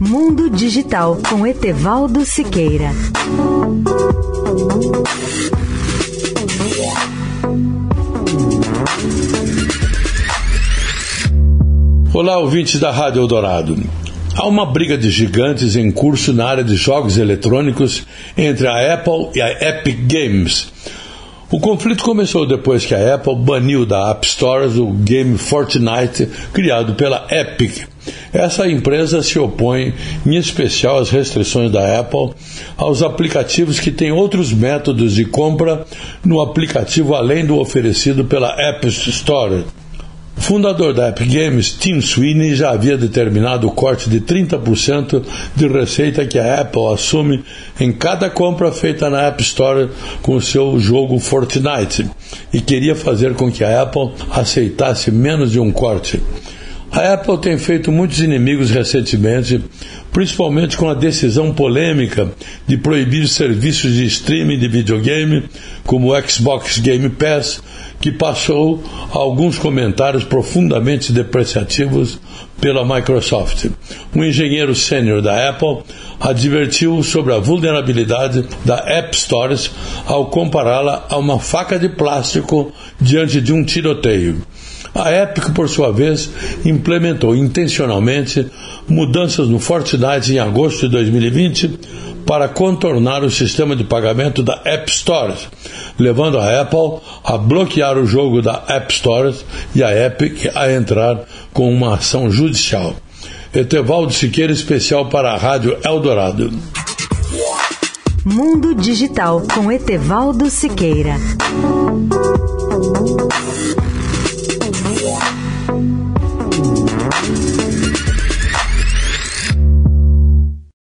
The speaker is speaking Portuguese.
Mundo Digital com Etevaldo Siqueira. Olá, ouvintes da Rádio Eldorado. Há uma briga de gigantes em curso na área de jogos eletrônicos entre a Apple e a Epic Games. O conflito começou depois que a Apple baniu da App Store o game Fortnite criado pela Epic. Essa empresa se opõe, em especial, às restrições da Apple aos aplicativos que têm outros métodos de compra no aplicativo além do oferecido pela App Store. O fundador da Epic Games, Tim Sweeney, já havia determinado o corte de 30% de receita que a Apple assume em cada compra feita na App Store com o seu jogo Fortnite e queria fazer com que a Apple aceitasse menos de um corte. A Apple tem feito muitos inimigos recentemente, principalmente com a decisão polêmica de proibir serviços de streaming de videogame, como o Xbox Game Pass, que passou alguns comentários profundamente depreciativos pela Microsoft. Um engenheiro sênior da Apple advertiu sobre a vulnerabilidade da App Stores ao compará-la a uma faca de plástico diante de um tiroteio. A Epic, por sua vez, implementou intencionalmente mudanças no Fortnite em agosto de 2020 para contornar o sistema de pagamento da App Store, levando a Apple a bloquear o jogo da App Store e a Epic a entrar com uma ação judicial. Etevaldo Siqueira, especial para a Rádio Eldorado. Mundo Digital com Etevaldo Siqueira.